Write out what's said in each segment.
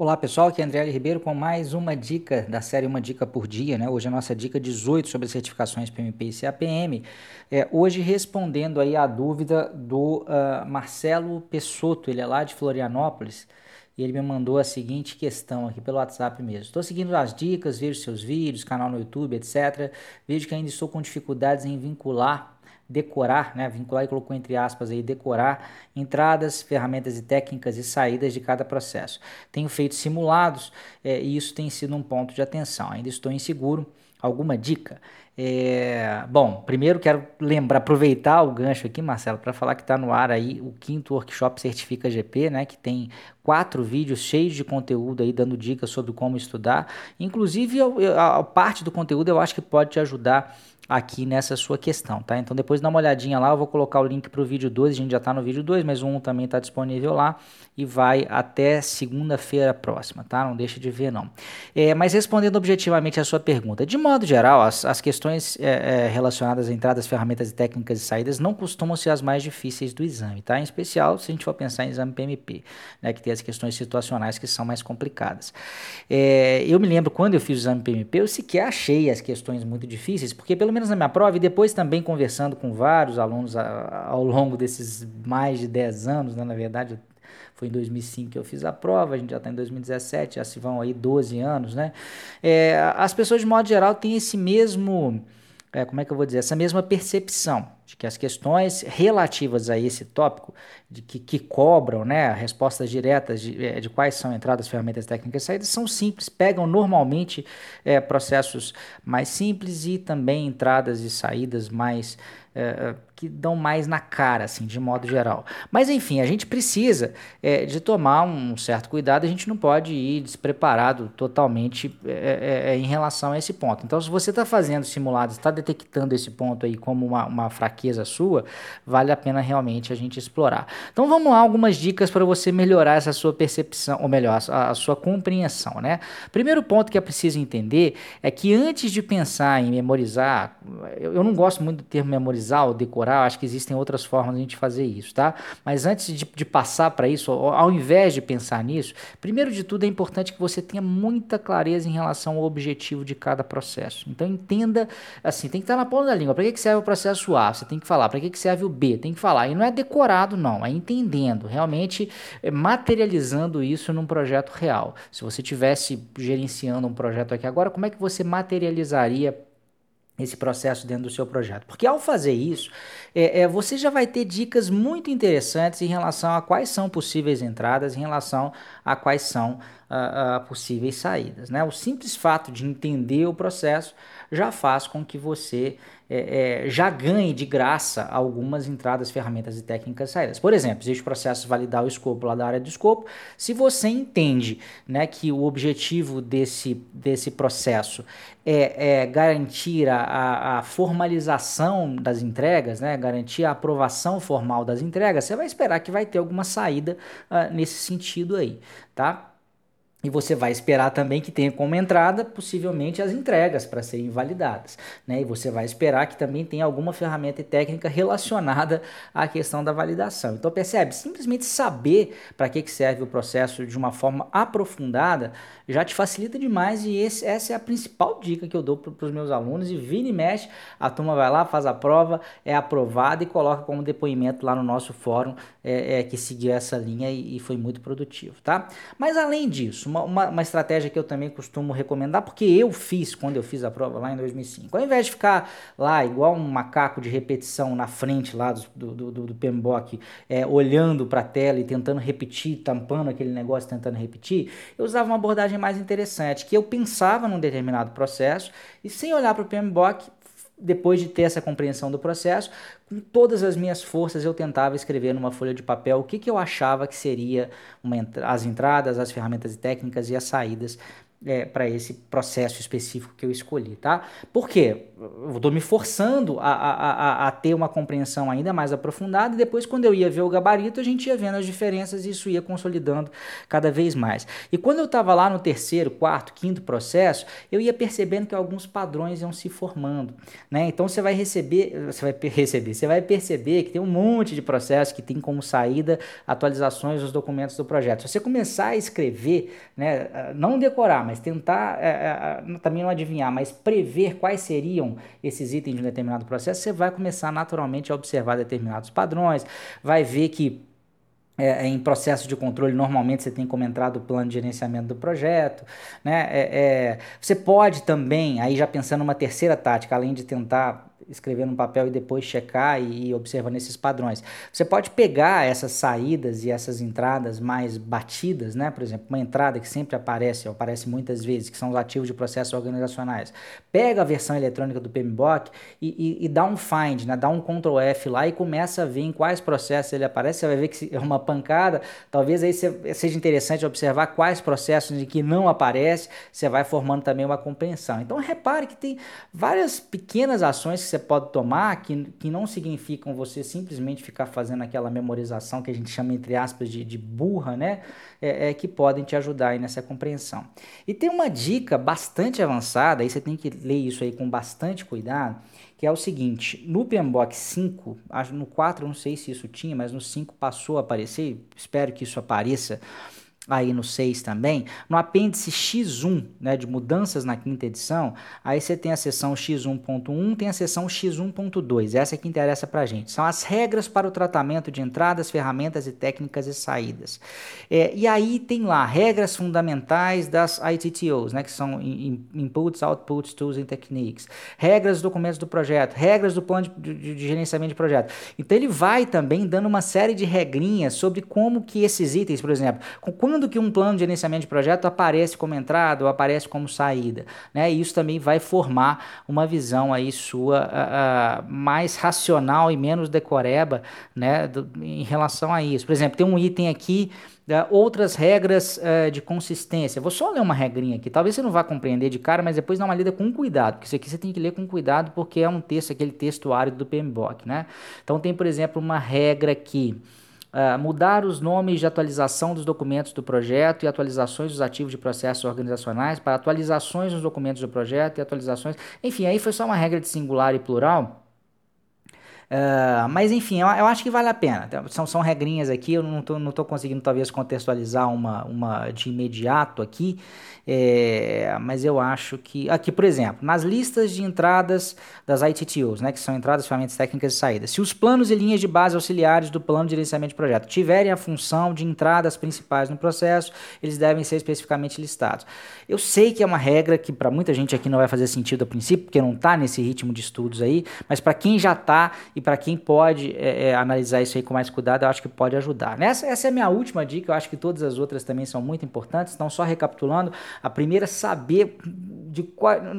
Olá pessoal, aqui é André. Ribeiro com mais uma dica da série Uma Dica por Dia, né? Hoje a nossa dica 18 sobre certificações PMP e CAPM. É, hoje respondendo aí a dúvida do uh, Marcelo Pessotto, ele é lá de Florianópolis, e ele me mandou a seguinte questão aqui pelo WhatsApp mesmo. Estou seguindo as dicas, vejo seus vídeos, canal no YouTube, etc. Vejo que ainda estou com dificuldades em vincular decorar, né, vincular e colocou entre aspas aí, decorar entradas, ferramentas e técnicas e saídas de cada processo. Tenho feito simulados é, e isso tem sido um ponto de atenção. Ainda estou inseguro. Alguma dica? É, bom, primeiro quero lembrar, aproveitar o gancho aqui, Marcelo, para falar que está no ar aí o quinto workshop Certifica GP, né? Que tem quatro vídeos cheios de conteúdo aí dando dicas sobre como estudar. Inclusive, a, a parte do conteúdo eu acho que pode te ajudar aqui nessa sua questão, tá? Então depois dá uma olhadinha lá, eu vou colocar o link para o vídeo 2, a gente já está no vídeo 2, mas o 1 um também está disponível lá e vai até segunda-feira próxima, tá? Não deixa de ver não. É, mas respondendo objetivamente a sua pergunta, de modo geral, as, as questões é, é, relacionadas a entradas, ferramentas técnicas e saídas não costumam ser as mais difíceis do exame, tá? Em especial se a gente for pensar em exame PMP, né? Que tem as questões situacionais que são mais complicadas. É, eu me lembro quando eu fiz o exame PMP, eu sequer achei as questões muito difíceis, porque pelo menos menos na minha prova, e depois também conversando com vários alunos ao longo desses mais de 10 anos, né, na verdade, foi em 2005 que eu fiz a prova, a gente já está em 2017, já se vão aí 12 anos, né? É, as pessoas, de modo geral, têm esse mesmo, é, como é que eu vou dizer, essa mesma percepção de que as questões relativas a esse tópico, de que, que cobram né, respostas diretas de, é, de, quais são entradas, ferramentas técnicas e saídas, são simples, pegam normalmente é, processos mais simples e também entradas e saídas mais é, é, que dão mais na cara, assim, de modo geral. Mas enfim, a gente precisa é, de tomar um certo cuidado, a gente não pode ir despreparado totalmente é, é, em relação a esse ponto. Então, se você está fazendo simulados, está detectando esse ponto aí como uma, uma fraqueza sua, vale a pena realmente a gente explorar. Então, vamos lá, algumas dicas para você melhorar essa sua percepção, ou melhor, a, a sua compreensão, né? Primeiro ponto que é preciso entender é que antes de pensar em memorizar, eu, eu não gosto muito do termo memorizar ou decorar, acho que existem outras formas de a gente fazer isso, tá? Mas antes de, de passar para isso, ao invés de pensar nisso, primeiro de tudo é importante que você tenha muita clareza em relação ao objetivo de cada processo. Então entenda, assim, tem que estar na ponta da língua. Para que, que serve o processo A? Você tem que falar. Para que, que serve o B? Tem que falar. E não é decorado, não, é entendendo, realmente é materializando isso num projeto real. Se você tivesse gerenciando um projeto aqui agora, como é que você materializaria esse processo dentro do seu projeto. Porque ao fazer isso, é, é, você já vai ter dicas muito interessantes em relação a quais são possíveis entradas, em relação a quais são uh, possíveis saídas. Né? O simples fato de entender o processo já faz com que você é, é, já ganhe de graça algumas entradas, ferramentas e técnicas saídas. Por exemplo, existe o processo de validar o escopo lá da área do escopo. Se você entende né, que o objetivo desse, desse processo é, é garantir a, a, formalização das entregas, né, garantir a aprovação formal das entregas, você vai esperar que vai ter alguma saída uh, nesse sentido aí, tá? E você vai esperar também que tenha como entrada, possivelmente, as entregas para serem validadas. Né? E você vai esperar que também tenha alguma ferramenta e técnica relacionada à questão da validação. Então, percebe? Simplesmente saber para que, que serve o processo de uma forma aprofundada já te facilita demais. E esse, essa é a principal dica que eu dou para os meus alunos. E vira e mexe, a turma vai lá, faz a prova, é aprovada e coloca como depoimento lá no nosso fórum é, é que seguiu essa linha e, e foi muito produtivo. tá? Mas além disso, uma, uma, uma, estratégia que eu também costumo recomendar, porque eu fiz quando eu fiz a prova lá em 2005. Ao invés de ficar lá igual um macaco de repetição na frente lá do, do, do, do PMBOK, é, olhando para a tela e tentando repetir, tampando aquele negócio, tentando repetir, eu usava uma abordagem mais interessante, que eu pensava num determinado processo e sem olhar para o PMBOK, depois de ter essa compreensão do processo, com todas as minhas forças eu tentava escrever numa folha de papel o que, que eu achava que seria uma, as entradas, as ferramentas técnicas e as saídas é, para esse processo específico que eu escolhi, tá? Por quê? Eu estou me forçando a, a, a, a, ter uma compreensão ainda mais aprofundada e depois, quando eu ia ver o gabarito, a gente ia vendo as diferenças e isso ia consolidando cada vez mais. E quando eu estava lá no terceiro, quarto, quinto processo, eu ia percebendo que alguns padrões iam se formando, né? Então você vai receber, você vai receber, você vai perceber que tem um monte de processos que tem como saída atualizações dos documentos do projeto. Se você começar a escrever, né, não decorar, mas tentar é, é, também não adivinhar, mas prever quais seriam esses itens de um determinado processo, você vai começar naturalmente a observar determinados padrões, vai ver que é, em processo de controle, normalmente você tem como entrada o plano de gerenciamento do projeto. Né? É, é, você pode também, aí já pensando numa terceira tática, além de tentar escrever no papel e depois checar e, e observando esses padrões. Você pode pegar essas saídas e essas entradas mais batidas, né? Por exemplo, uma entrada que sempre aparece, ou aparece muitas vezes, que são os ativos de processos organizacionais. Pega a versão eletrônica do PMBOK e, e, e dá um find, né? Dá um Ctrl F lá e começa a ver em quais processos ele aparece. Você vai ver que é uma pancada. Talvez aí seja interessante observar quais processos em que não aparece. Você vai formando também uma compreensão. Então repare que tem várias pequenas ações que você pode tomar que, que não significam você simplesmente ficar fazendo aquela memorização que a gente chama, entre aspas, de, de burra, né? É, é, que podem te ajudar aí nessa compreensão. E tem uma dica bastante avançada, aí você tem que ler isso aí com bastante cuidado, que é o seguinte, no PMBOK 5, no 4 eu não sei se isso tinha, mas no 5 passou a aparecer, espero que isso apareça, aí no 6 também, no apêndice X1, né, de mudanças na quinta edição, aí você tem a seção X1.1, tem a seção X1.2, essa é que interessa pra gente. São as regras para o tratamento de entradas, ferramentas e técnicas e saídas. É, e aí tem lá regras fundamentais das ITTOs, né, que são in, Inputs, Outputs, Tools and Techniques, regras dos documentos do projeto, regras do plano de, de, de gerenciamento de projeto. Então ele vai também dando uma série de regrinhas sobre como que esses itens, por exemplo, quando quando que um plano de gerenciamento de projeto aparece como entrada ou aparece como saída. Né? E isso também vai formar uma visão aí sua uh, uh, mais racional e menos decoreba né, do, em relação a isso. Por exemplo, tem um item aqui Uh, outras regras uh, de consistência. Vou só ler uma regrinha aqui. Talvez você não vá compreender de cara, mas depois dá uma lida com cuidado, porque isso aqui você tem que ler com cuidado, porque é um texto, aquele texto árido do PMBOK, né? Então tem, por exemplo, uma regra aqui. Uh, mudar os nomes de atualização dos documentos do projeto e atualizações dos ativos de processos organizacionais para atualizações nos documentos do projeto e atualizações. Enfim, aí foi só uma regra de singular e plural. Uh, mas enfim, eu, eu, acho que vale a pena. São, são regrinhas aqui, eu não estou não tô conseguindo talvez contextualizar uma, uma de imediato aqui, é, mas eu acho que. Aqui, por exemplo, nas listas de entradas das ITTOs, né, que são entradas, ferramentas técnicas e saídas, se os planos e linhas de base auxiliares do plano de gerenciamento de projeto tiverem a função de entradas principais no processo, eles devem ser especificamente listados. Eu sei que é uma regra que para muita gente aqui não vai fazer sentido a princípio, porque não está nesse ritmo de estudos aí, mas para quem já está e para quem pode é, é, analisar isso aí com mais cuidado, eu acho que pode ajudar. Essa, essa é a minha última dica, eu acho que todas as outras também são muito importantes, então só recapitulando, a primeira é saber de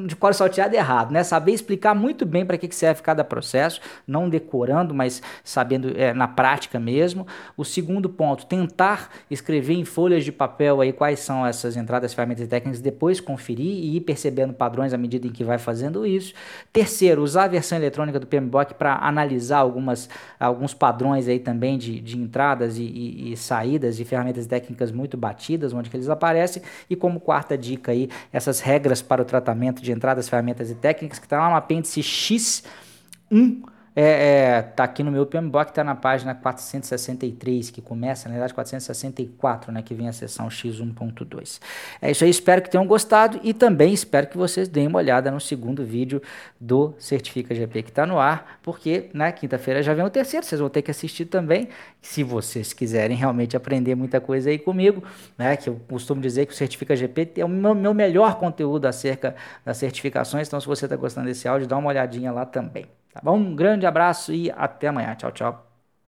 de qual salteado errado, né? Saber explicar muito bem para que, que serve cada processo, não decorando, mas sabendo é, na prática mesmo. O segundo ponto, tentar escrever em folhas de papel aí quais são essas entradas, ferramentas e técnicas, depois conferir e ir percebendo padrões à medida em que vai fazendo isso. Terceiro, usar a versão eletrônica do PMBOK para analisar algumas, alguns padrões aí também de, de entradas e, e, e saídas e ferramentas técnicas muito batidas, onde que eles aparecem. E como quarta dica aí, essas regras para o tratamento de entradas, ferramentas e técnicas, que está lá no apêndice X1 é, é, tá aqui no meu PMBOK, tá na página 463, que começa, na verdade, 464, né, que vem a seção X1.2. É isso aí, espero que tenham gostado e também espero que vocês deem uma olhada no segundo vídeo do Certifica GP que está no ar, porque na né, quinta-feira já vem o terceiro, vocês vão ter que assistir também, se vocês quiserem realmente aprender muita coisa aí comigo, né, que eu costumo dizer que o Certifica GP é o meu, meu melhor conteúdo acerca das certificações, então se você está gostando desse áudio, dá uma olhadinha lá também. Tá bom? Um grande abraço e até amanhã. Tchau, tchau.